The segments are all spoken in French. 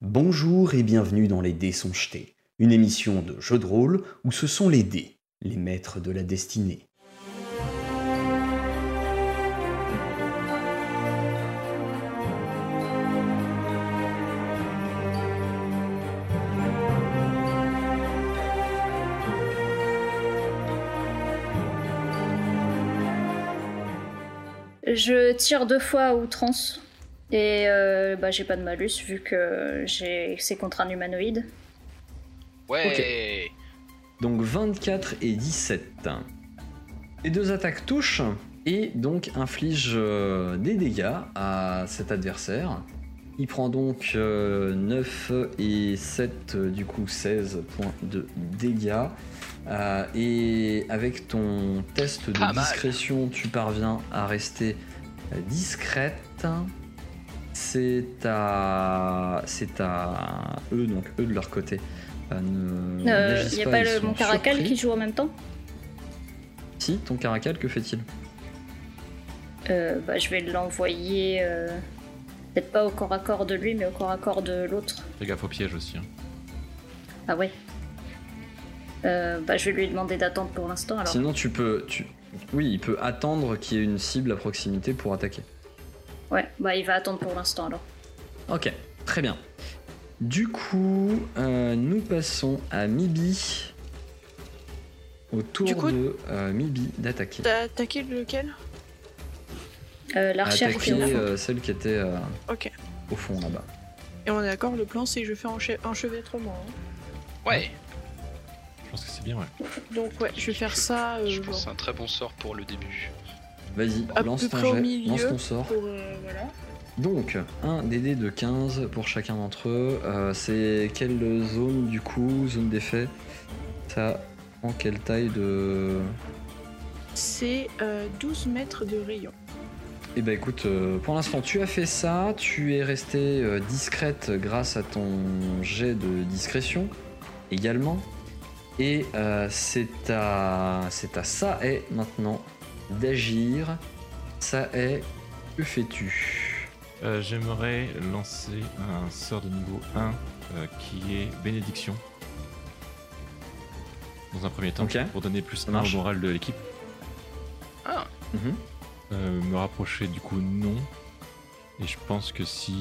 Bonjour et bienvenue dans Les Dés sont jetés, une émission de jeu de rôle où ce sont les dés, les maîtres de la destinée. Je tire deux fois à outrance. Et euh, bah, j'ai pas de malus vu que j'ai c'est contre un humanoïde. Ouais. Donc 24 et 17. Les deux attaques touchent et donc infligent euh, des dégâts à cet adversaire. Il prend donc euh, 9 et 7, euh, du coup 16 points de dégâts. Euh, et avec ton test de discrétion, tu parviens à rester euh, discrète. C'est à, c'est à eux, donc eux de leur côté. euh, ne- Il n'agissent y a pas le, mon caracal surpris. qui joue en même temps Si, ton caracal, que fait-il? Euh, bah, Je vais l'envoyer. euh, Peut-être pas au corps à corps de lui, mais au corps à corps de l'autre. Fais gaffe au piège aussi. hein. Ah ouais. Euh, bah, je vais lui demander d'attendre pour l'instant alors. Sinon, tu peux. Tu... Oui, il peut attendre qu'il y ait une cible à proximité pour attaquer. Ouais, bah il va attendre pour l'instant alors. Ok, très bien. Du coup, euh, nous passons à Mibi. Au tour coup- de euh, Mibi d'attaquer. T'as attaqué lequel? Euh, L'archère qui est Attaquer au fond. euh, celle qui était euh, Ok. au fond là-bas. Et on est d'accord, le plan c'est que je fais enche- enchevêtrement. hein. Ouais. Je pense que c'est bien, ouais. Donc ouais, je vais faire ça euh, Je pense que c'est un très bon sort pour le début. Vas-y, lance ton jet, lance ton sort. pour euh, voilà. Donc, un DD de 15 pour chacun d'entre eux. Euh, c'est quelle zone du coup Zone d'effet Ça prend quelle taille de. C'est euh, 12 mètres de rayon. Eh ben écoute, euh, pour l'instant tu as fait ça, tu es restée euh, discrète grâce à ton jet de discrétion également. Et euh, c'est à, c'est à ça est maintenant d'agir. Ça est, que fais-tu Euh, J'aimerais lancer un sort de niveau 1 euh, qui est bénédiction. Dans un premier temps, pour donner plus Ça 1 marche. au moral de l'équipe. Ah, Mhm. Euh, me rapprocher, du coup, non. Et je pense que si,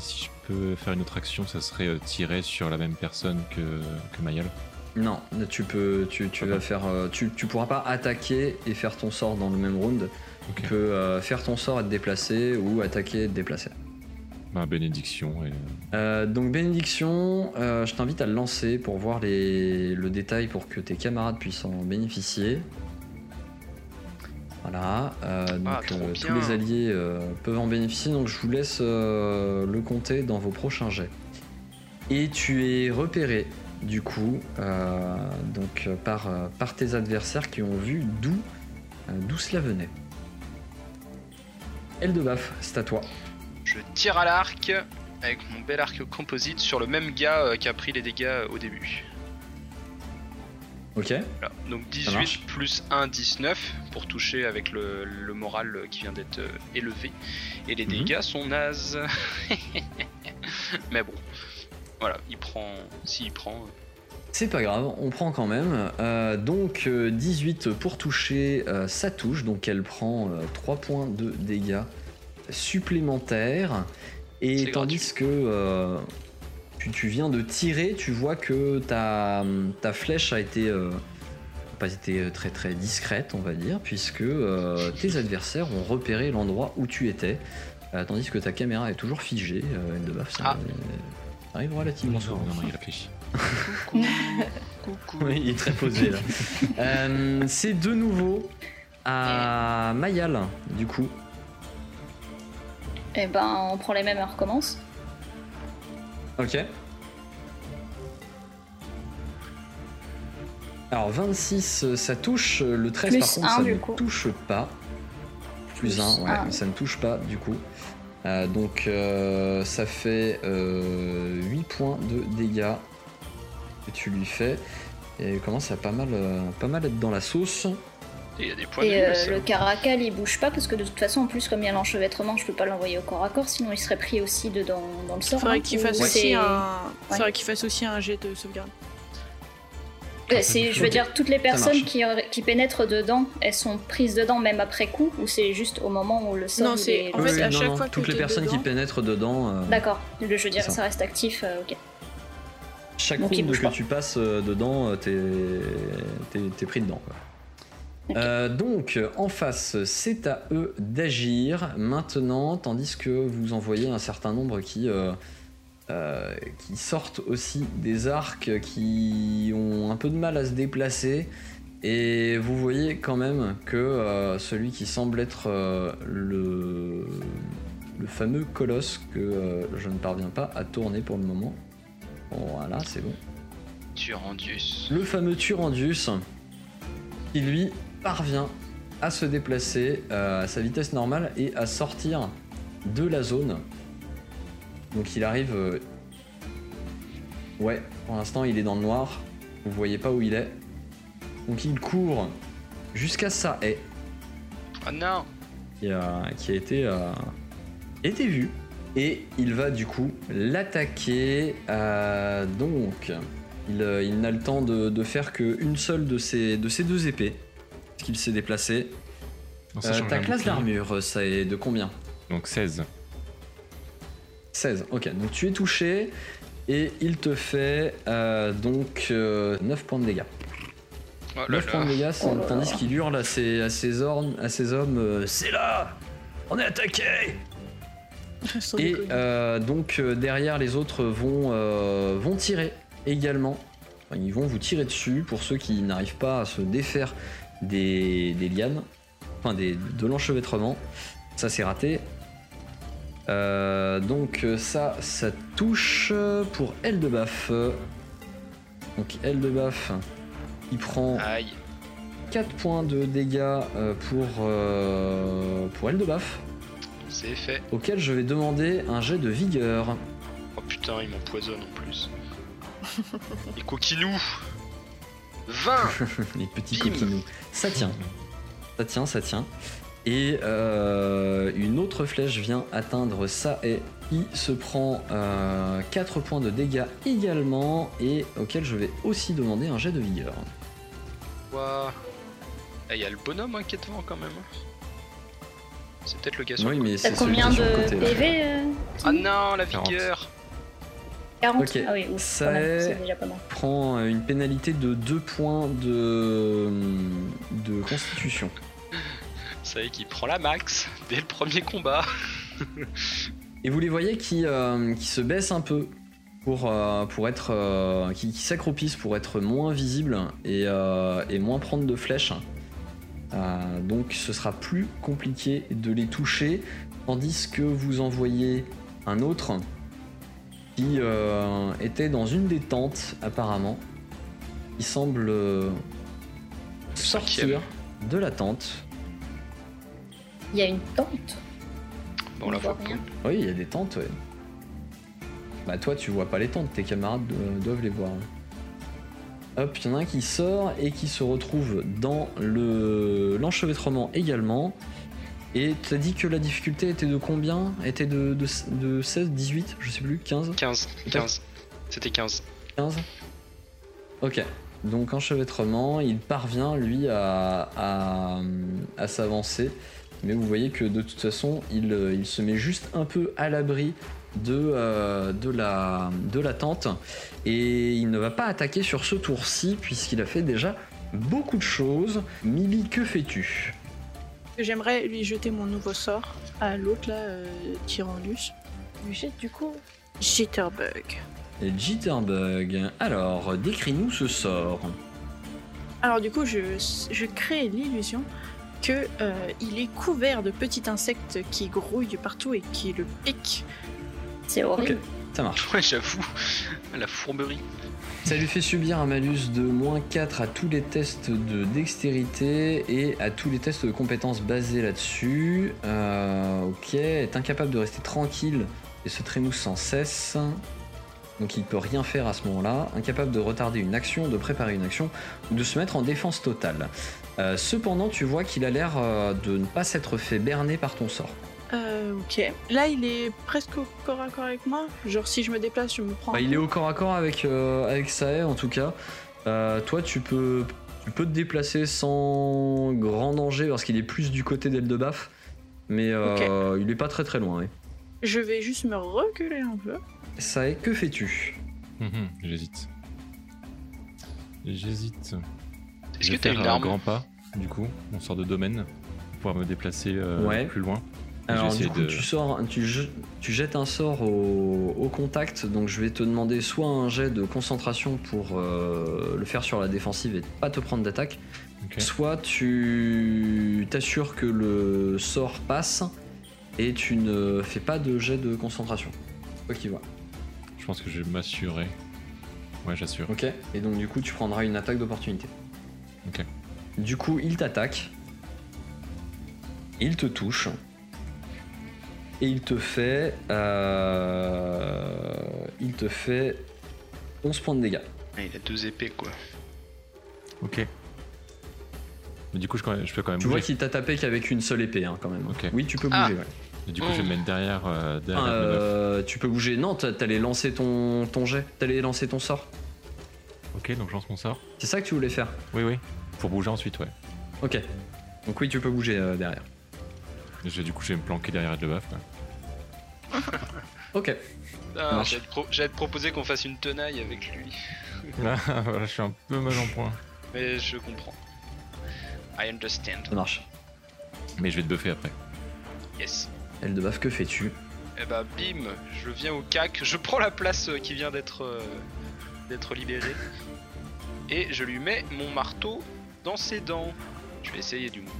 si je peux faire une autre action, ça serait tirer sur la même personne que, que Mayal. Non, tu peux, tu, tu vas faire, euh, tu, tu pourras pas attaquer et faire ton sort dans le même round. Tu peux euh, faire ton sort et te déplacer ou attaquer et te déplacer. Bah, bénédiction. Et... Euh, donc bénédiction, euh, je t'invite à le lancer pour voir les- le détail pour que tes camarades puissent en bénéficier. Voilà, euh, donc Ah, euh, tous les alliés euh, peuvent en bénéficier, donc je vous laisse euh, le compter dans vos prochains jets. Et tu es repéré du coup euh, donc, euh, par, euh, par tes adversaires qui ont vu d'où d'où cela venait. Eldebaf, c'est à toi. je tire à l'arc avec mon bel arc composite sur le même gars qui a pris les dégâts au début. Ok Voilà. Donc marche. 18 plus 1, 19 pour toucher avec le, le moral qui vient d'être élevé. Et les Mhm. dégâts sont nazes. Mais bon, voilà, il prend. S'il prend. euh, C'est pas grave, on prend quand même. Euh, donc euh, 18 pour toucher, euh, ça touche, donc elle prend euh, 3 points de dégâts supplémentaires. Et tandis gratuit. que euh, tu, tu viens de tirer, tu vois que ta, ta flèche a été euh, pas été très très discrète, on va dire, puisque euh, tes adversaires ont repéré l'endroit où tu étais. Euh, tandis que ta caméra est toujours figée, euh, ça Ah. Arrive relativement Non, souvent. non, non, il réfléchit. Coucou. Coucou. Oui, il est très posé là. Euh, c'est de nouveau à Mayal, du coup. Et ben on prend les mêmes et on recommence. Ok. Alors 26, euh, ça touche. euh, Le 13, Plus par contre, un, ça ne coup. touche pas. Plus, Plus 1, ouais, un. ça ne touche pas, du coup. Euh, donc euh, ça fait euh, 8 points de dégâts que tu lui fais. Et il commence à pas mal, euh, pas mal être dans la sauce. Et il y a des points Et euh, le le caracal il bouge pas parce que de toute façon en plus comme il y a l'enchevêtrement je peux pas l'envoyer au corps à corps sinon il serait pris aussi dedans dans le sort. Faudrait hein, qu'il fasse un. Ouais. Faudrait qu'il fasse aussi un jet de sauvegarde. Ouais, c'est- je veux dire toutes les personnes qui, qui pénètrent dedans elles sont prises dedans même après coup ou c'est juste au moment où le sort Non, c'est- est- En fait, à chaque non, fois que toutes les personnes qui dedans- pénètrent dedans, euh, D'accord, je veux dire ça. ça reste actif, euh, ok. chaque Donc, il round bouge que pas. tu passes euh, dedans, euh, t'es t'es- t'es pris dedans. quoi. Euh, donc, en face, c'est à eux d'agir maintenant, tandis que vous envoyez un certain nombre qui, euh, qui sortent aussi des arcs, qui ont un peu de mal à se déplacer. Et vous voyez quand même que euh, celui qui semble être euh, le, le fameux colosse que je ne parviens pas à tourner pour le moment. Voilà, c'est bon Turandius. le fameux Turandius qui lui parvient à se déplacer à sa vitesse normale et à sortir de la zone. Donc il arrive... euh, Ouais, pour l'instant il est dans le noir, vous voyez pas où il est. Donc il court jusqu'à sa haie Oh non qui a, qui a été, euh, été vu. Et il va du coup l'attaquer. euh, donc, il, euh, il n'a le temps de, de faire qu'une seule de ses, de ses deux épées. Parce qu'il s'est déplacé. Euh, sachant que ta classe d'armure, ça est de combien? Donc 16. 16. Ok, donc tu es touché. Et il te fait euh, donc euh, 9 points de dégâts. Oh là 9 points de dégâts, c'est Oh là. qu'il hurle à ses, à ses, ornes- à ses hommes euh, C'est là On est attaqué Et euh, donc euh, derrière les autres vont, euh, vont tirer également. Enfin, ils vont vous tirer dessus pour ceux qui n'arrivent pas à se défaire des, des lianes, enfin des, de l'enchevêtrement. Ça c'est raté. Euh, donc ça, ça touche pour Eldebaf. Donc Eldebaf, il prend Aïe. 4 points de dégâts euh, pour, euh, pour Eldebaf C'est fait. auquel je vais demander un jet de vigueur. Oh putain, il m'empoisonne en plus. Et coquinou 20 Les petits Bim. coquinous. Ça tient. Ça tient, ça tient. Et euh, une autre flèche vient atteindre ça et qui se prend 4 points de dégâts également et auquel je vais aussi demander un jet de vigueur. Ouah. Eh, Il y a le bonhomme hein, qui est devant quand même. C'est peut-être le gars sur Oui, mais c'est qui combien est sur le de côté. là. PV euh, Ah non, la 40. vigueur 40 Ok. Ah oui, ouf, Ça quand même, est- c'est déjà pas mal. Prend une pénalité de 2 points de, de constitution. Ça qui prend la max dès le premier combat. Et vous les voyez qui, euh, qui se baissent un peu pour, euh, pour être. euh, qui, qui s'accroupissent pour être moins visibles et, et moins prendre de flèches. Donc ce sera plus compliqué de les toucher. Tandis que vous envoyez un autre qui était dans une des tentes apparemment. Il semble sortir de la tente. Il y a une tente. Bon, on la voit rien. Oui, il y a des tentes, ouais. Bah toi tu vois pas les tentes, tes camarades do- doivent les voir. Hop, il y en a un qui sort et qui se retrouve dans le l'enchevêtrement également. Et tu as dit que la difficulté était de combien? Était de, de, de 16, 18, je sais plus, 15 15, 15. C'était 15. 15 Ok. Donc enchevêtrement, il parvient lui à, à, à s'avancer. Mais vous voyez que de toute façon, il, euh, il se met juste un peu à l'abri de, euh, de, la, de la tente. Et il ne va pas attaquer sur ce tour-ci, puisqu'il a fait déjà beaucoup de choses. Mili, que fais-tu? J'aimerais lui jeter mon nouveau sort à l'autre là, euh, Tyrannus. Du jet, du coup. Jitterbug. Et Jitterbug. Alors, décris-nous ce sort. Alors du coup, je, je crée l'illusion que euh, il est couvert de petits insectes qui grouillent partout et qui le piquent. C'est horrible. Ça marche. Ouais, j'avoue. La fourberie. Ça lui fait subir un malus de moins 4 à tous les tests de dextérité et à tous les tests de compétences basés là-dessus. Euh, ok, est incapable de rester tranquille et se trémousse sans cesse. donc il peut rien faire à ce moment-là, incapable de retarder une action, de préparer une action ou de se mettre en défense totale. Euh, cependant, tu vois qu'il a l'air euh, de ne pas s'être fait berner par ton sort. Euh, ok. Là, il est presque au corps à corps avec moi. Genre, si je me déplace, je me prends. Bah, il est au corps à corps avec, euh, avec Sae en tout cas. Euh, toi, tu peux, tu peux te déplacer sans grand danger parce qu'il est plus du côté d'Eldebaf. Mais euh, il est pas très très loin. oui. Je vais juste me reculer un peu. Sae, que fais-tu? Mhm, J'hésite. J'hésite. Est-ce que t'as une un arme grand pas, du coup, on sort de domaine, pour pouvoir me déplacer euh, Ouais. plus loin. Alors du coup, de- tu sors, tu, tu jettes un sort au, au contact. Donc je vais te demander soit un jet de concentration pour euh, le faire sur la défensive et pas te prendre d'attaque, soit tu t'assures que le sort passe et tu ne fais pas de jet de concentration. Quoi qu'il va. Je pense que je vais m'assurer. Ouais, j'assure. Ok. Et donc du coup, tu prendras une attaque d'opportunité. Ok. Du coup, il t'attaque. Il te touche. Et il te fait. euh, il te fait 11 points de dégâts. Ah, Il a deux épées quoi. Ok. Mais du coup, je, peux quand même Tu vois qu'il t'a tapé qu'avec une seule épée, hein, quand même. Ok. Oui, tu peux Ah. bouger. ouais. Et du coup, je vais me mettre derrière, euh, derrière. Euh, tu peux bouger. Non, t'a- t'allais lancer ton, ton jet. T'allais lancer ton sort. Ok, donc je lance mon sort. C'est ça que tu voulais faire. Oui, oui. Pour bouger ensuite, ouais. Ok. Donc oui, tu peux bouger euh, derrière. Du coup, je vais me planquer derrière le buff. Ok. Ah. J'allais te, pro- j'allais te proposer qu'on fasse une tenaille avec lui. Là, voilà, je suis un peu mal en point. Mais je comprends. I understand. Ça marche. Mais je vais te buffer après. Yes. Eldebaf, que fais-tu? Et bah bim, je viens au cac, je prends la place euh, qui vient d'être euh, d'être libérée. Et je lui mets mon marteau dans ses dents. Je vais essayer du moins.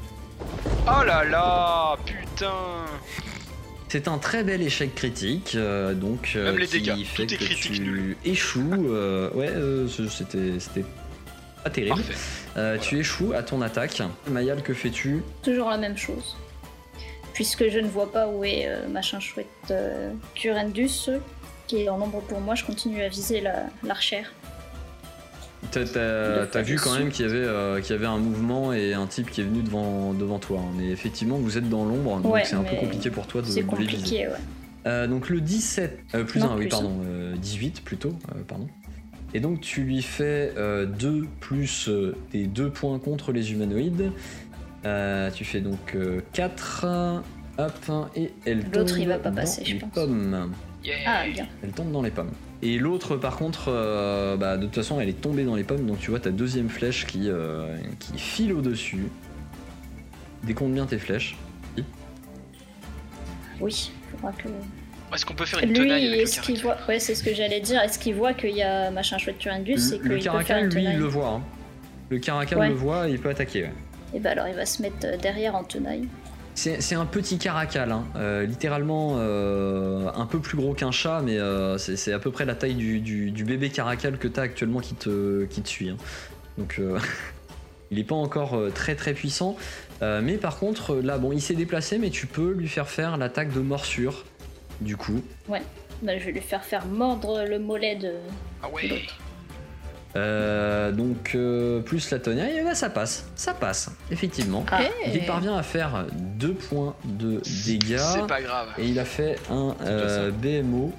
Oh là là Putain C'est un très bel échec critique, euh, donc euh, Même les qui dégâts, fait tout est que critique tu nul. échoues. euh, ouais, euh, c'était c'était pas terrible. Euh, Voilà. Tu échoues à ton attaque. Mayal, que fais-tu? Toujours la même chose. Puisque je ne vois pas où est euh, machin chouette euh, Curendus, qui est en ombre pour moi, je continue à viser la- l'archère. T'as t'as- Le t'as vu quand même qu'il y, avait, euh, qu'il y avait un mouvement et un type qui est venu devant, devant toi. hein. Mais effectivement, vous êtes dans l'ombre, donc Ouais, c'est un peu compliqué pour toi de, les viser. compliqué, ouais. Euh, donc le 17, euh, plus Non, 1, oui, plus pardon, euh, 18 plutôt, euh, pardon. Et donc tu lui fais 2 plus euh, tes 2 points contre les humanoïdes. Euh, tu fais donc 4, hop, et elle tombe L'autre, il va pas passer, je pense. pommes. Yeah. Ah, bien. Elle tombe dans les pommes. Et l'autre, par contre, euh, bah, de toute façon, elle est tombée dans les pommes, donc tu vois ta deuxième flèche qui, euh, qui file au-dessus. Décompte bien tes flèches. Oui, faudra que. Est-ce qu'on peut faire une tenaille Lui, avec le est-ce qu'il voit. Ouais, c'est ce que j'allais dire. Est-ce qu'il voit qu'il y a machin chouette Curendus Le, et qu'il le caracal, lui, il le voit. hein. Le caracal Ouais. le voit et il peut attaquer. ouais. Et bah alors il va se mettre euh, derrière en tenaille. C'est c'est un petit caracal, hein. Euh, littéralement euh, un peu plus gros qu'un chat, mais euh, c'est c'est à peu près la taille du, du- du bébé caracal que t'as actuellement qui te, qui te suit. hein. Donc euh, il est pas encore très très puissant, Euh, mais par contre là bon il s'est déplacé, mais tu peux lui faire faire l'attaque de morsure. Du coup, Bah, je vais lui faire faire mordre le mollet de. Ah ouais l'autre. Euh, donc euh, plus la tonnerre, et bah, ça passe, ça passe effectivement. Ah. Il parvient à faire 2 points de dégâts. C'est pas grave. Et il a fait un euh, BMO.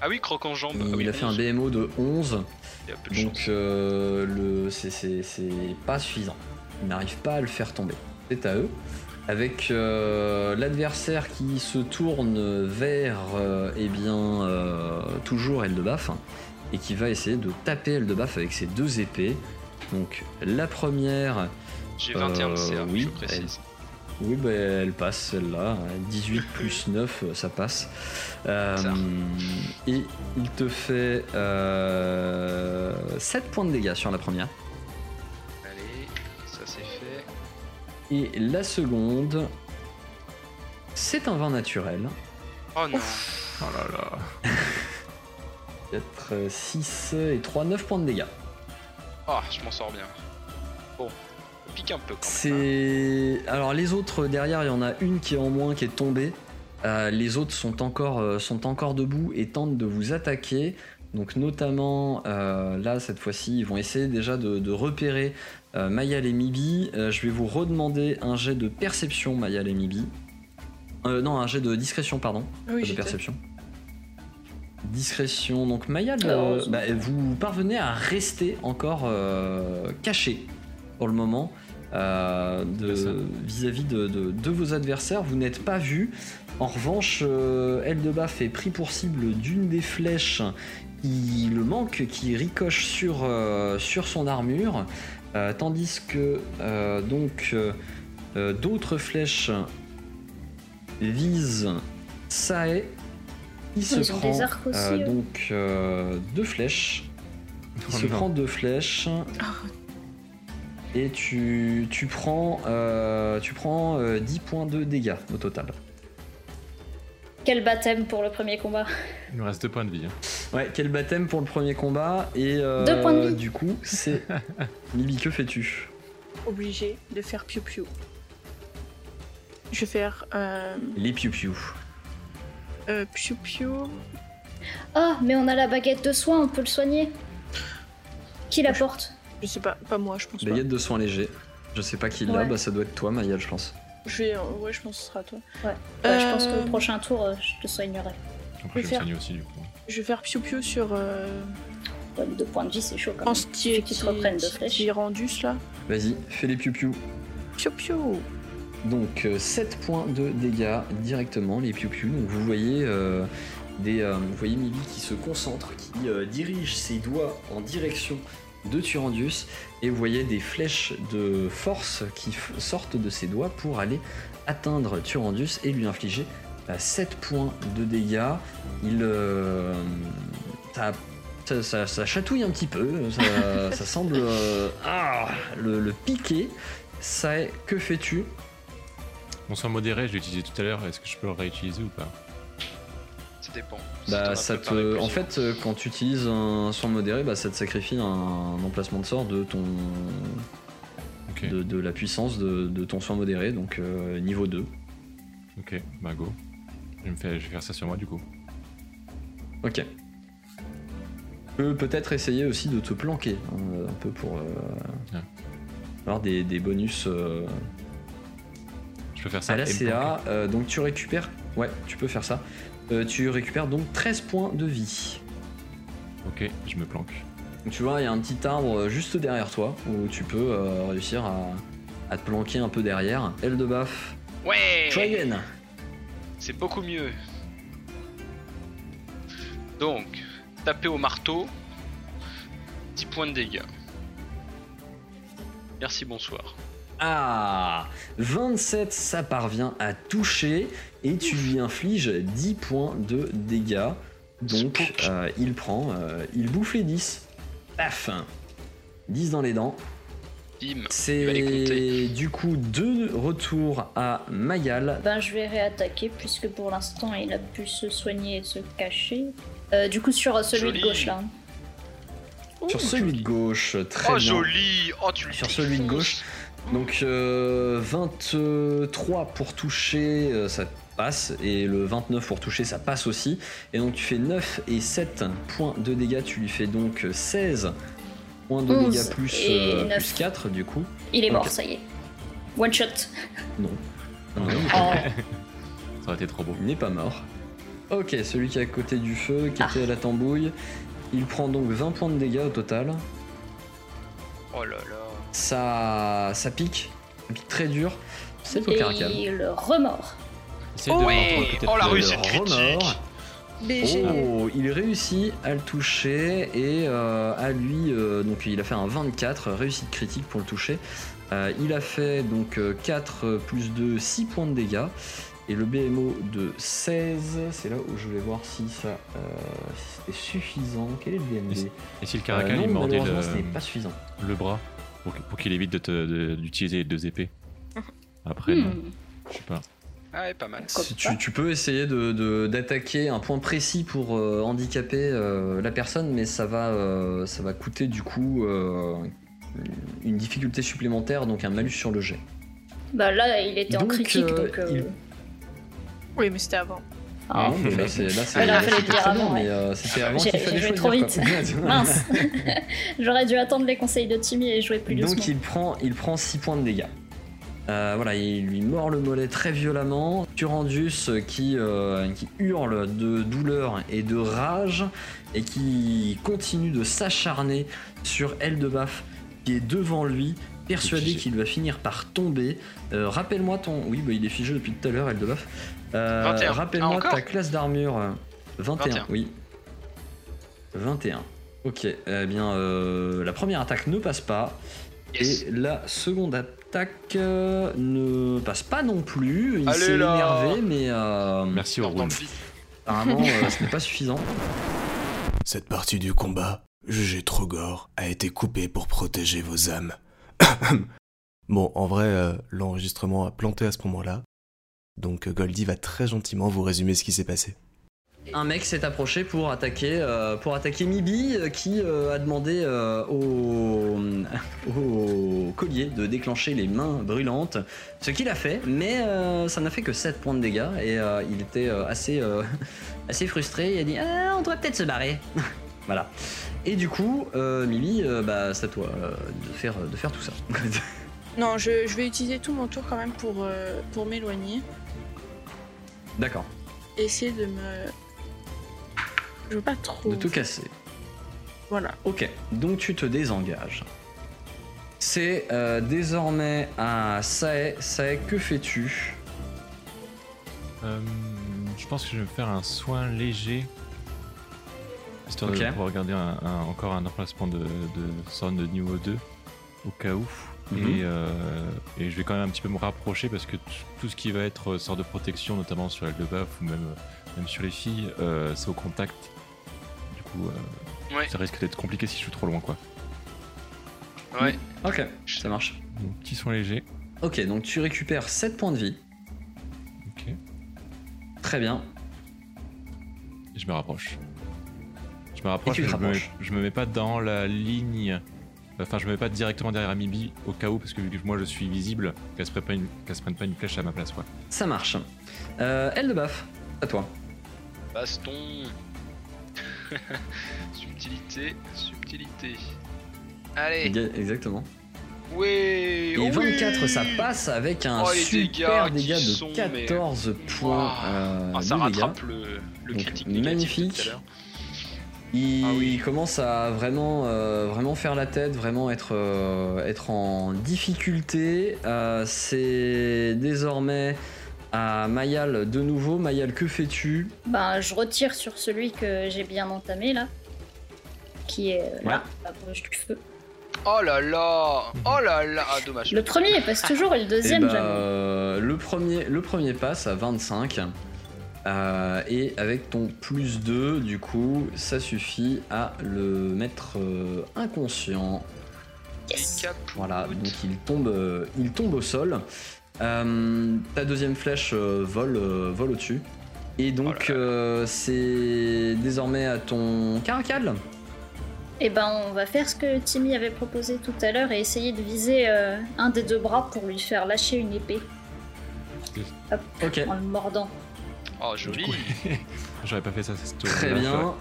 Ah oui, croque en jambe. Il Ah oui, a fait un 11. BMO de 11. Il y a peu de chance. Donc euh, le c'est- c'est c'est pas suffisant. Il n'arrive pas à le faire tomber. C'est à eux. Avec euh, l'adversaire qui se tourne vers euh, eh bien euh, toujours Eldebaf et qui va essayer de taper Eldebaf avec ses deux épées. Donc la première, J'ai 21 de CA, euh, oui, je précise. oui bah, elle passe celle-là. 18 plus 9 ça passe. Euh, et il te fait euh, 7 points de dégâts sur la première. Allez, ça c'est fait. Et la seconde, c'est un vin naturel. Oh non. Oh là là. 4, 6 et 3, 9 points de dégâts. Oh, je m'en sors bien. Bon, ça pique un peu quand même. hein. C'est. Alors les autres derrière, il y en a une qui est en moins qui est tombée. Euh, les autres sont encore, euh, sont encore debout et tentent de vous attaquer. Donc notamment, euh, là, cette fois-ci, ils vont essayer déjà de, de repérer euh, Mayal et Mibi. Euh, je vais vous redemander un jet de perception, Mayal et Mibi. Euh, non, un jet de discrétion, pardon. Ah oui, de perception. Discrétion. Donc Mayal, Alors, euh, bah, vous parvenez à rester encore euh, caché pour le moment euh, de- vis-à-vis de, de- de vos adversaires. Vous n'êtes pas vu. En revanche, euh, Eldebaf est pris pour cible d'une des flèches qui le manque, qui ricoche sur, euh, sur son armure, euh, tandis que euh, donc d'autres flèches visent Sae qui se Ils ont prend des arcs aussi, euh, donc euh, deux flèches. Il Oh se non. prend deux flèches. Et tu, tu prends, euh, tu prends euh, 10 points de dégâts au total. Quel baptême pour le premier combat. Il nous reste deux points de vie. hein. Ouais, quel baptême pour le premier combat. Et euh, Deux points de vie. du coup, c'est. Mibi, que fais-tu? Obligé de faire piou piou. Je vais faire euh, Les piou-piou. Euh, piou piou. Ah, mais on a la baguette de soin, on peut le soigner. Qui la porte? Je sais pas, pas moi, je pense pas. Baguette de soins légers. Je sais pas qui l'a, Ouais. bah ça doit être toi, Mayal, je pense. Je vais, euh, ouais, je pense que ce sera toi. Ouais. Ouais, je pense que Euh, au prochain tour, euh, je te soignerai. Après, Je je vais vais me soigner aussi du coup. Je vais faire piou piou sur. Euh, Ouais, deux points de vie, c'est chaud quand même. sti- Suffit qu'ils te reprennent deux flèches. Tyrandus là. Vas-y, fais les piou-piou. Piou piou. Donc euh, 7 points de dégâts directement, les piou-piou. Donc vous voyez, euh, des, euh, vous voyez Mibi qui se concentre, qui euh, dirige ses doigts en direction de Turandius, et vous voyez des flèches de force qui sortent de ses doigts pour aller atteindre Turandius et lui infliger 7 points de dégâts. Il, euh, ça, ça- ça- ça chatouille un petit peu, ça, semble euh, ah, le, le piquer. Ça, que fais-tu? Mon soin modéré, je l'ai utilisé tout à l'heure. Est-ce que je peux le réutiliser ou pas Ça dépend. Bah, ça te... En fait, euh, quand tu utilises un soin modéré, bah, ça te sacrifie un, un emplacement de sort de ton de, de la puissance de, de ton soin modéré, donc euh, niveau 2. Ok, bah go. Je vais, me faire, je vais faire ça sur moi du coup. Ok. Tu peux peut-être essayer aussi de te planquer hein, un peu pour euh, Ouais. avoir des, des bonus euh, Je peux faire ça à la CA. euh, donc tu récupères. Ouais, tu peux faire ça. Euh, tu récupères donc 13 points de vie. Ok, je me planque. Donc tu vois, il y a un petit arbre euh, juste derrière toi où tu peux euh, réussir à, à te planquer un peu derrière. Elle de baf. Ouais Try again. C'est beaucoup mieux. Donc, taper au marteau, 10 points de dégâts. Merci, bonsoir. Ah 27, ça parvient à toucher et tu lui infliges 10 points de dégâts. Donc euh, il prend, euh, il bouffe les 10. Paf 10 dans les dents. C'est du coup deux retours à Mayal. Ben, je vais réattaquer puisque pour l'instant il a pu se soigner et se cacher. Euh, du coup, sur celui Joli. de gauche là. Sur celui de gauche, très Oh, bien. joli Oh, tu le Sur celui de gauche. Donc euh, 23 pour toucher, euh, ça passe, et le 29 pour toucher, ça passe aussi. Et donc tu fais 9 et 7 points de dégâts, tu lui fais donc 16 points de 11 dégâts plus, et euh, 9. plus 4 du coup. Il est mort, ça y est. One shot. Non. Non, non, Oh. Ça aurait été trop beau. il n'est pas mort. Ok, celui qui est à côté du feu, qui Ah. était à la tambouille, il prend donc 20 points de dégâts au total. Oh là là. Ça, ça pique, ça pique très dur. C'est le caracane. Et le remords. Oh ouais, oh la le- réussite critique. remords. BG. Oh, il réussit à le toucher et euh, à lui, euh, donc il a fait un 24, réussite critique pour le toucher. Euh, il a fait donc euh, 4 plus 2, 6 points de dégâts. Et le BMO de 16, c'est là où je vais voir si ça euh, si c'était suffisant. Quel est le BMD Et si le Euh, Caracal Non, il mordait malheureusement, ce n'est le, pas suffisant. le bras pour, qu'il évite de te- de- d'utiliser les deux épées Après, non, Hmm. je sais pas. Ah ouais, pas mal. Si tu, tu peux essayer de- de- d'attaquer un point précis pour euh, handicaper euh, la personne, mais ça va, euh, ça va coûter du coup euh, une difficulté supplémentaire, donc un malus sur le jet. Bah là, il était en critique, euh, donc. euh, il- Oui, mais c'était avant. Ah, Non, mais là, c'est là, c'est- très bien, mais euh, c'était avant J'ai- qu'il fallait joué trop quoi. Mince J'aurais dû attendre les conseils de Timmy et jouer plus doucement. Donc il prend, il prend 6 points de dégâts. Euh, voilà, il lui mord le mollet très violemment. Turandus euh, qui, euh, qui hurle de douleur et de rage et qui continue de s'acharner sur Eldebaf qui est devant lui, persuadé qu'il va finir par tomber. Euh, Rappelle-moi ton. Oui, bah, il est figé depuis tout à l'heure, Eldebaf. Euh, 21. Rappelle-moi Ah, ta classe d'armure. euh, 21, 21. oui. 21. Ok, eh bien, euh, la première attaque ne passe pas. Yes. Et la seconde attaque euh, ne passe pas non plus. Il s'est énervé, mais euh, Merci vide. apparemment euh, ce n'est pas suffisant. Cette partie du combat, jugée trop gore, a été coupée pour protéger vos âmes. bon, en vrai, euh, l'enregistrement a planté à ce moment-là. Donc euh, Goldie va très gentiment vous résumer ce qui s'est passé. Un mec s'est approché pour attaquer, euh, pour attaquer Mibi, euh, qui a demandé au, collier de déclencher les mains brûlantes. Ce qu'il a fait, mais ça n'a fait que 7 points de dégâts et il était assez, assez frustré. Il a dit ah, on devrait peut-être se barrer. voilà. Et du coup, Mibi, bah, c'est à toi de, faire, de faire tout ça. Non, je, je vais utiliser tout mon tour quand même pour, euh, pour m'éloigner. D'accord, Essayer de me. Je veux pas trop. de tout casser. Voilà. Ok, donc tu te désengages. C'est euh, désormais à Sae. Sae, que fais-tu? Euh, je pense que je vais me faire un soin léger. Histoire Ok. de pouvoir regarder un- un- encore un emplacement de, de sorte de niveau 2 au cas où. Mhm. Et, euh, et je vais quand même un petit peu me rapprocher parce que tout ce qui va être euh, sorte de protection, notamment sur le baf ou même, euh, même sur les filles, euh, c'est au contact. Du coup, euh, Ouais. ça risque d'être compliqué si je suis trop loin. quoi. Ouais. Ok, ça marche. Donc, petit soin léger. Ok, donc tu récupères 7 points de vie. Ok. Très bien. Et je me rapproche. Je me rapproche, tu te mais je me, rapproches. je me mets pas dans la ligne. Enfin, je me mets pas directement derrière Amibi au cas où, parce que vu que moi je suis visible, qu'elle se, prenne pas une- qu'elle se prenne pas une flèche à ma place, quoi. Ça marche. Euh, elle de baf, à toi. Baston. subtilité, subtilité. Allez. Exa- Exactement. Ouais. Et oui 24, ça passe avec un Oh, super dégât de sont, mais- 14 points Waouh. euh, Ah, ça dégâts. rattrape le, le Donc, critique négatif de magnifique. Il Ah oui. commence à vraiment, euh, vraiment faire la tête, vraiment être, euh, être en difficulté. Euh, c'est désormais à Mayal de nouveau. Mayal, que fais-tu? Ben, je retire sur celui que j'ai bien entamé là. Qui est là, à gauche du feu. Oh là là Oh là là Ah, dommage. Le premier il passe toujours et le Eh deuxième ben, jamais. euh, le, premier, le premier passe à 25. Euh, et avec ton plus 2, du coup, ça suffit à le mettre euh, inconscient. Yes. Voilà, donc il tombe, euh, il tombe au sol. Euh, ta deuxième flèche euh, vole, euh, vole au-dessus. Et donc Oh euh, c'est désormais à ton caracal. Et ben, on va faire ce que Timmy avait proposé tout à l'heure et essayer de viser euh, un des deux bras pour lui faire lâcher une épée Ok, en le mordant. Oh, joli J'aurais pas fait ça cette très bien. j'aurais-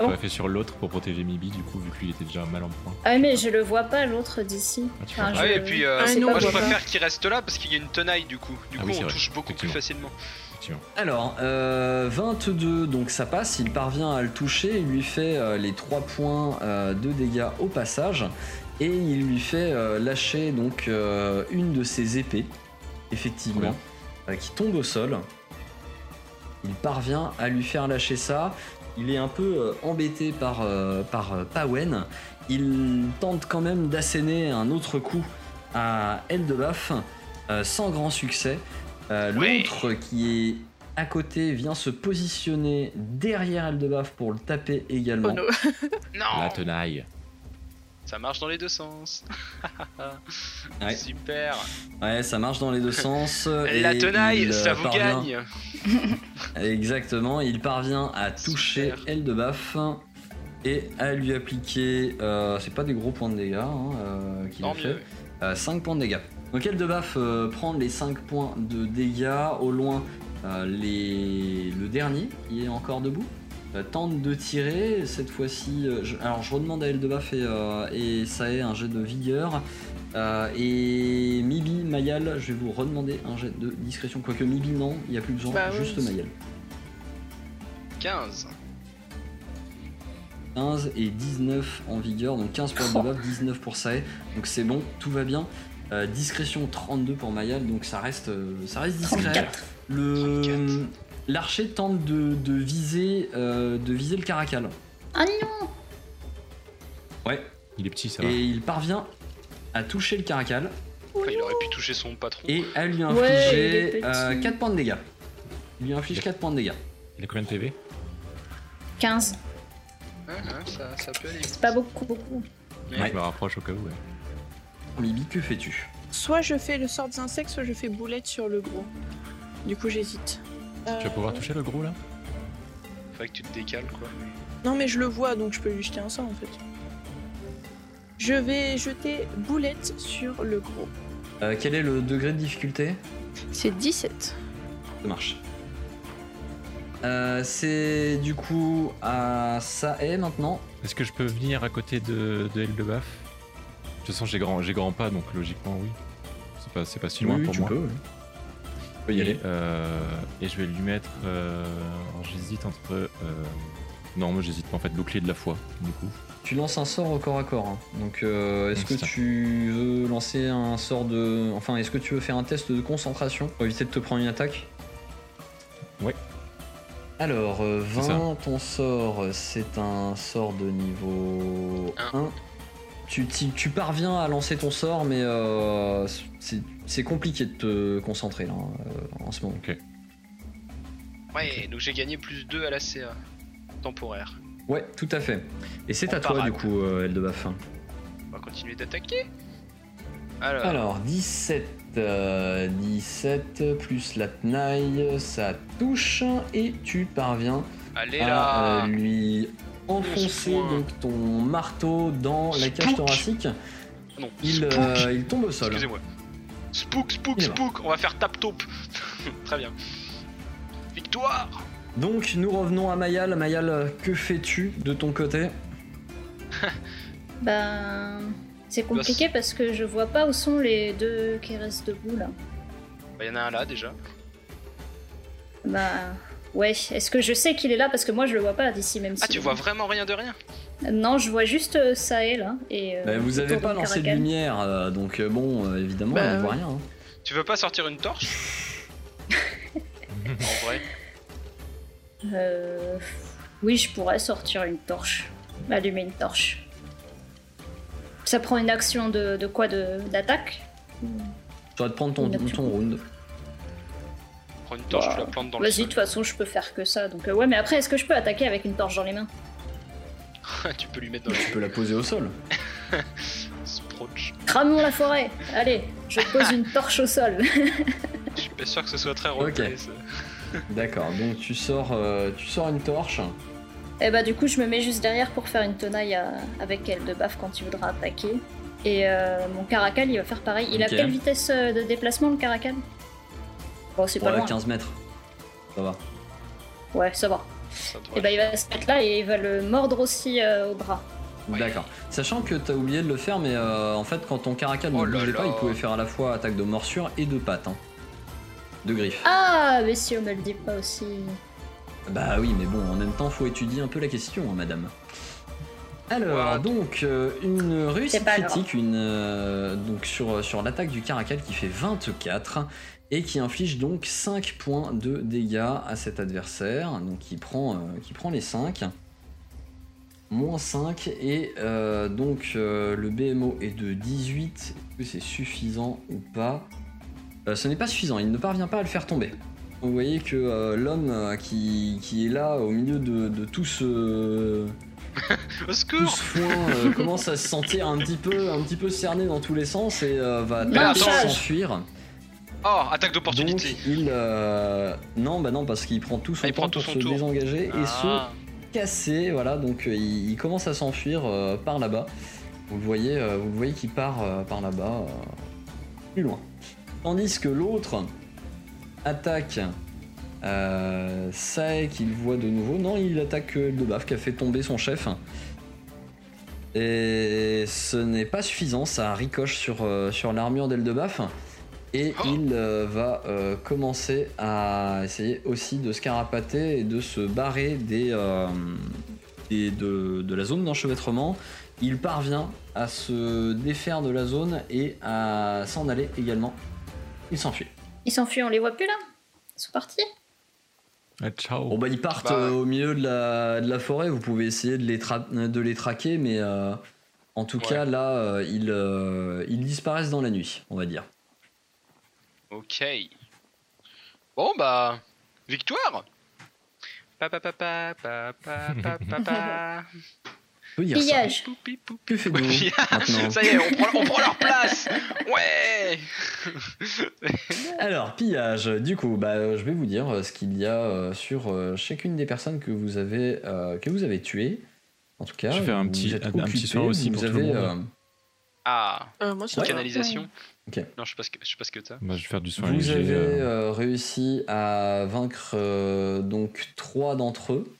Oh. Fait sur l'autre pour protéger Mibi, du coup, vu que lui était déjà mal en point. Ah mais je le vois pas l'autre d'ici. Ah, Enfin, Ah oui, et puis euh, Ah, c'est non, moi je préfère qu'il reste là parce qu'il y a une tenaille du coup. Du Ah coup oui, c'est on vrai, touche beaucoup plus facilement. Alors, euh, 22, donc ça passe, il parvient à le toucher, il lui fait euh, les 3 points euh, de dégâts au passage, et il lui fait euh, lâcher donc euh, une de ses épées, effectivement, euh, qui tombe au sol. Il parvient à lui faire lâcher ça. Il est un peu euh, embêté par, euh, par euh, Pawen. Il tente quand même d'asséner un autre coup à Eldebaf, euh, sans grand succès. Euh. L'autre qui est à côté vient se positionner derrière Eldebaf pour le taper également. Oh no. Non La tenaille. Ça marche dans les deux sens. Ouais. Super. Ouais, ça marche dans les deux sens. La et tenaille, il, euh, ça vous parvient- gagne. Exactement, il parvient à toucher Super. Eldebaf et à lui appliquer. euh, c'est pas des gros points de dégâts hein, euh, qu'il a fait. mieux. 5 points de dégâts. Donc Eldebaf prend les 5 points de dégâts. Au loin, les... Le dernier, qui est encore debout, tente de tirer. Cette fois-ci, euh, je- alors je redemande à Eldebaf et, euh, et Sae un jet de vigueur. Euh, et Mibi, Mayal, je vais vous redemander un jet de discrétion. Quoique Mibi, non, il n'y a plus besoin, Bah juste Mayal. 15. 15 et 19 en vigueur, donc 15 pour Eldebaf, 19 pour Sae. Donc c'est bon, tout va bien. Euh, discrétion 32 pour Mayal, donc ça reste, euh, ça reste discret. 34. Le 34. L'archer tente de, de viser euh, de viser le caracal. Ah non Ouais. Il est petit, ça va. Et il parvient à toucher le caracal Enfin, il aurait pu toucher son patron. et à lui Ouais, il infliger est euh, petit. 4 points de dégâts. Il lui inflige 4 points de dégâts. Il a combien de PV 15. Ah, ah, ça, ça peut aller. C'est pas beaucoup, beaucoup. Mais Ouais. Je me rapproche au cas où, ouais. Mibi, que fais-tu? Soit je fais le sort des insectes, soit je fais boulette sur le gros. Du coup, j'hésite. Euh, Tu vas pouvoir toucher le gros là Faudrait que tu te décales, quoi. Non, mais je le vois, donc je peux lui jeter un sort en fait. Je vais jeter boulette sur le gros. Euh, Quel est le degré de difficulté C'est 17. Ça marche. Euh, c'est du coup à Sae maintenant. Est-ce que je peux venir à côté de, de Eldebaf De toute façon, j'ai grand, j'ai grand pas, donc logiquement, oui. C'est pas, c'est pas si loin Oui, pour tu moi. peux. oui. Y Et, aller. euh, et je vais lui mettre. euh, alors j'hésite entre. euh, non, moi j'hésite pas en fait, bouclier de la foi, du coup. Tu lances un sort au corps à corps. hein. Donc, euh, est-ce que ça. tu veux lancer un sort de. Enfin, est-ce que tu veux faire un test de concentration pour éviter de te prendre une attaque? Ouais. Alors, euh, C'est 20, ton sort, c'est un sort de niveau Un. 1. Tu, tu- tu parviens à lancer ton sort, mais euh, c'est compliqué de te concentrer là, euh, en ce moment. Ouais, donc j'ai gagné plus 2 à la CA. Temporaire. Ouais, tout à fait. Et c'est à toi, parade. du coup, euh, Eldebaf. On va continuer d'attaquer. Alors, Alors, 17, euh, 17 plus la tenaille, ça touche et tu parviens allez à euh, lui enfoncer donc ton marteau dans la cage thoracique. Non, Il, euh, il tombe au sol. Excusez-moi. Spook, spook, spook. On va faire tap taupe. Très bien. Victoire Donc, nous revenons à Mayal. Mayal, que fais-tu de ton côté Ben. C'est compliqué parce que je vois pas où sont les deux qui restent debout là. Bah, y en a un là déjà. Bah. Ouais, est-ce que je sais qu'il est là? Parce que moi je le vois pas d'ici même Ah, si- tu vois vraiment rien de rien? Non, je vois juste euh, ça et là. Et, euh, Bah, Vous avez pas lancé de lumière, euh, donc bon, euh, évidemment, Bah, on voit rien. hein. Tu veux pas sortir une torche? En vrai. Euh, Oui, je pourrais sortir une torche. Allumer une torche. Ça prend une action de, de quoi? De- D'attaque? Tu vas te prendre ton, ton round. Prends une torche, Bah, tu la plantes dans le Vas-y, de toute façon, je peux faire que ça. Donc, euh, ouais, mais après, est-ce que je peux attaquer avec une torche dans les mains? tu peux lui mettre dans le Tu peux la poser au sol. Sproach. Cramons la forêt Allez, je pose une torche au sol. Je suis pas sûr que ce soit très roleplay, ça. D'accord, donc tu sors, euh, tu sors une torche. Et bah, du coup, je me mets juste derrière pour faire une tenaille à- avec elle de baffe quand il voudra attaquer. Et euh, mon caracal, il va faire pareil. Il a quelle vitesse euh, de déplacement, le caracal? Bon, c'est pas Ouais, loin. 15 mètres. Ça va. Ouais, ça va. Et bah, il va se mettre là et il va le mordre aussi euh, au bras. D'accord. Sachant que t'as oublié de le faire, mais euh, en fait, quand ton caracal ne Oh bougeait pas, il pouvait faire à la fois attaque de morsure et de patte. hein. De griffes. Ah, mais si on me le dit pas aussi. Bah oui, mais bon, en même temps, faut étudier un peu la question, hein, madame. Alors, donc, euh, une réussite critique une, euh, donc sur, sur l'attaque du caracal qui fait 24 et qui inflige donc 5 points de dégâts à cet adversaire. Donc, qui prend, euh, qui prend les 5. Moins 5 et euh, donc euh, le BMO est de 18. Est-ce que c'est suffisant ou pas? Euh, Ce n'est pas suffisant, il ne parvient pas à le faire tomber. Vous voyez que euh, l'homme euh, qui, qui est là au milieu de, de tout ce, Au tout secours ce foin euh, commence à se sentir un petit peu, un petit peu cerné dans tous les sens et euh, va s'enfuir. Oh, attaque Donc d'opportunité il... euh, Non, bah non, parce qu'il prend tout son Ah, il temps prend tout pour son se tour. désengager et se Ah. casser, voilà, donc euh, il, il commence à s'enfuir euh, par là-bas. Vous le voyez, euh, vous le voyez qu'il part euh, par là-bas, euh, plus loin. Tandis que l'autre attaque Euh, Sae qu'il voit de nouveau. Non, il attaque Eldebaf qui a fait tomber son chef. Et ce n'est pas suffisant, ça ricoche sur, euh, sur l'armure d'Eldebaf. Et Oh. il euh, va euh, commencer à essayer aussi de se carapater et de se barrer des, euh, des- de, de la zone d'enchevêtrement. Il parvient à se défaire de la zone et à s'en aller également. Il s'enfuit. Ils s'enfuient, on les voit plus là? Ils sont partis? Ah, ciao. Bon bah ils partent Bah, euh, au milieu de la, de la forêt, vous pouvez essayer de les, tra- de les traquer, mais euh, en tout Ouais. cas là, euh, ils, euh, ils disparaissent dans la nuit, on va dire. Ok. Bon bah, victoire Pillage. Que fait oui, Ça y est, on prend, on prend leur place. Ouais. Alors pillage. Du coup, bah, euh, je vais vous dire euh, ce qu'il y a euh, sur chacune des personnes que vous avez euh, que vous avez tuées. En tout cas, je vais faire un petit un, petit soin aussi vous avez, Ah, moi, une ouais. canalisation. Ok. Non, je sais pas ce que je sais pas ce que t'as. Bah, je vais faire du soin Vous léger. avez euh, euh, réussi à vaincre euh, donc trois d'entre eux.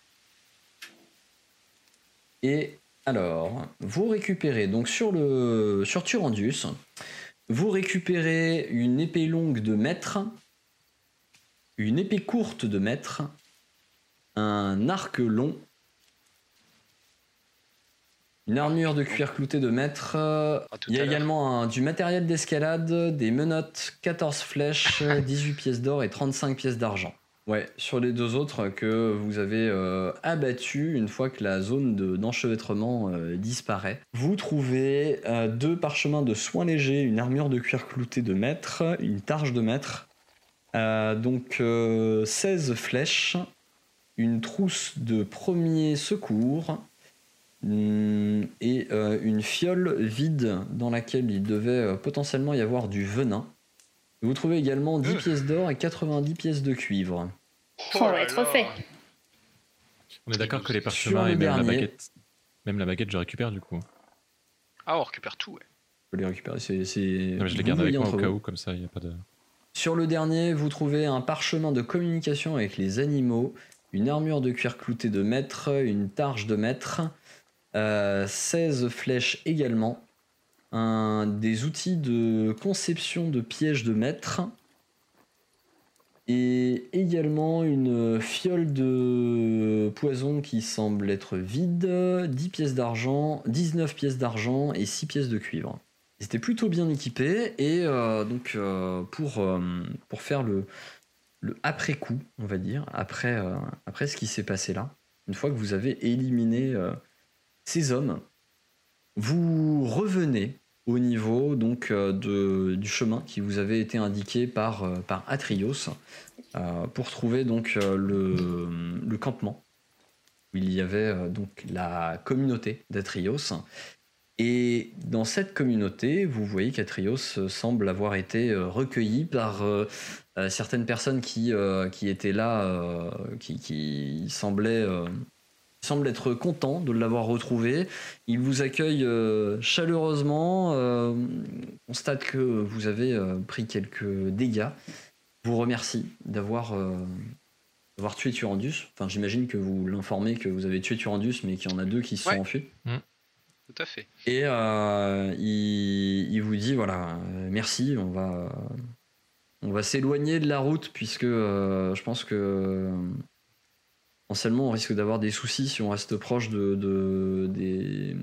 Et alors, vous récupérez donc sur le sur Turandius, vous récupérez une épée longue de mètre, une épée courte de mètre, un arc long, une armure de cuir clouté de mètre. À tout Il y a également un- du matériel d'escalade, des menottes, 14 flèches, 18 pièces d'or et 35 pièces d'argent. Ouais, sur les deux autres que vous avez euh, abattus une fois que la zone de- d'enchevêtrement euh, disparaît. Vous trouvez euh, deux parchemins de soins légers, une armure de cuir clouté de mètre, une targe de mètre, euh, donc euh, 16 flèches, une trousse de premier secours, et euh, une fiole vide dans laquelle il devait euh, potentiellement y avoir du venin. Vous trouvez également 10 Euh. pièces d'or et 90 pièces de cuivre. Oh, on va être là. refait. On est d'accord que les parchemins le et même la baguette. Même la baguette, je récupère du coup. Ah, on récupère tout. Ouais. Je peux les récupérer. c'est- c'est- Non, mais je les garde avec moi au cas où, comme ça, il n'y a pas de. Sur le dernier, vous trouvez un parchemin de communication avec les animaux, une armure de cuir clouté de maître, une targe de maître, euh, 16 flèches également, des outils de conception de pièges de maître, et également une fiole de poison qui semble être vide, 10 pièces d'argent, 19 pièces d'argent et 6 pièces de cuivre. Ils étaient plutôt bien équipés et euh, donc euh, pour, euh, faire le, après-coup, on va dire, après, euh, ce qui s'est passé là, une fois que vous avez éliminé euh, ces hommes, vous revenez au niveau donc euh, de, du chemin qui vous avait été indiqué par, euh, par Atrios euh, pour trouver donc le, le campement. Où il y avait donc la communauté d'Atrios. Et dans cette communauté, vous voyez qu'Atrios semble avoir été recueilli par certaines personnes qui, qui étaient là, qui, qui semblaient, semblent être contents de l'avoir retrouvé. Ils vous accueillent euh, chaleureusement, euh, on constate que vous avez euh, pris quelques dégâts. Vous remercie d'avoir euh, d'avoir tué Turandus. Enfin, j'imagine que vous l'informez que vous avez tué Turandus, mais qu'il y en a deux qui se Ouais. sont enfuis. Tout à fait. Et euh, il, il vous dit voilà, euh, merci, on va, on va s'éloigner de la route puisque euh, je pense que euh, on risque d'avoir des soucis si on reste proche de, de- des,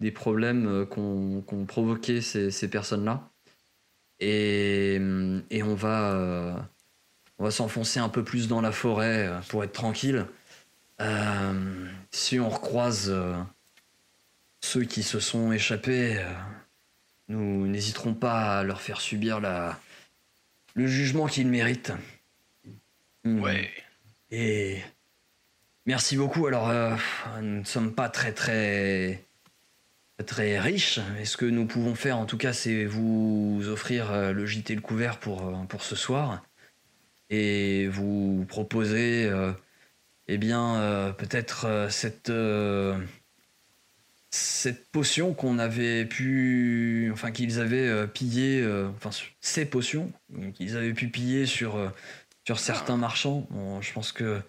des problèmes qu'ont qu'ont provoqué ces, ces personnes-là. Et, et on va, euh, on va s'enfoncer un peu plus dans la forêt euh, pour être tranquille. Euh, si on recroise euh, ceux qui se sont échappés, euh, nous n'hésiterons pas à leur faire subir la, le jugement qu'ils méritent. Ouais. Et merci beaucoup. Alors, euh, nous ne sommes pas très très riches. Et ce que nous pouvons faire, en tout cas, c'est vous offrir euh, le gîte et le couvert pour euh, ce soir et vous proposer, eh bien, peut-être cette potion qu'on avait pu, enfin qu'ils avaient pillé, enfin ces potions qu'ils avaient pu piller sur certains marchands. Je pense que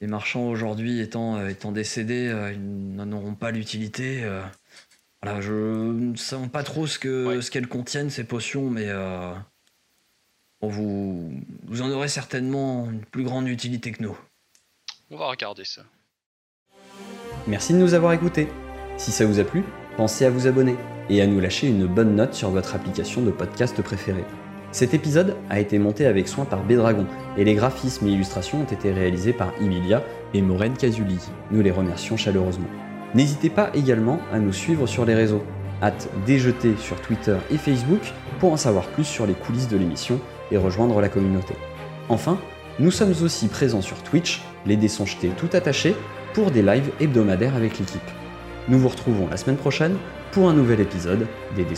les marchands aujourd'hui étant, euh, étant décédés, euh, ils n'en auront pas l'utilité. euh. voilà, je ne sais pas trop ce que Ouais. ce qu'elles contiennent ces potions, mais euh, bon, vous vous en aurez certainement une plus grande utilité que nous. On va regarder ça. Merci de nous avoir écoutés. Si ça vous a plu, pensez à vous abonner et à nous lâcher une bonne note sur votre application de podcast préférée. Cet épisode a été monté avec soin par Bédragon et les graphismes et illustrations ont été réalisés par Emilia et Maureen Casuli. Nous les remercions chaleureusement. N'hésitez pas également à nous suivre sur les réseaux. Hâte déjeter sur Twitter et Facebook pour en savoir plus sur les coulisses de l'émission et rejoindre la communauté. Enfin, nous sommes aussi présents sur Twitch, les dés tout attachés, pour des lives hebdomadaires avec l'équipe. Nous vous retrouvons la semaine prochaine pour un nouvel épisode des dés.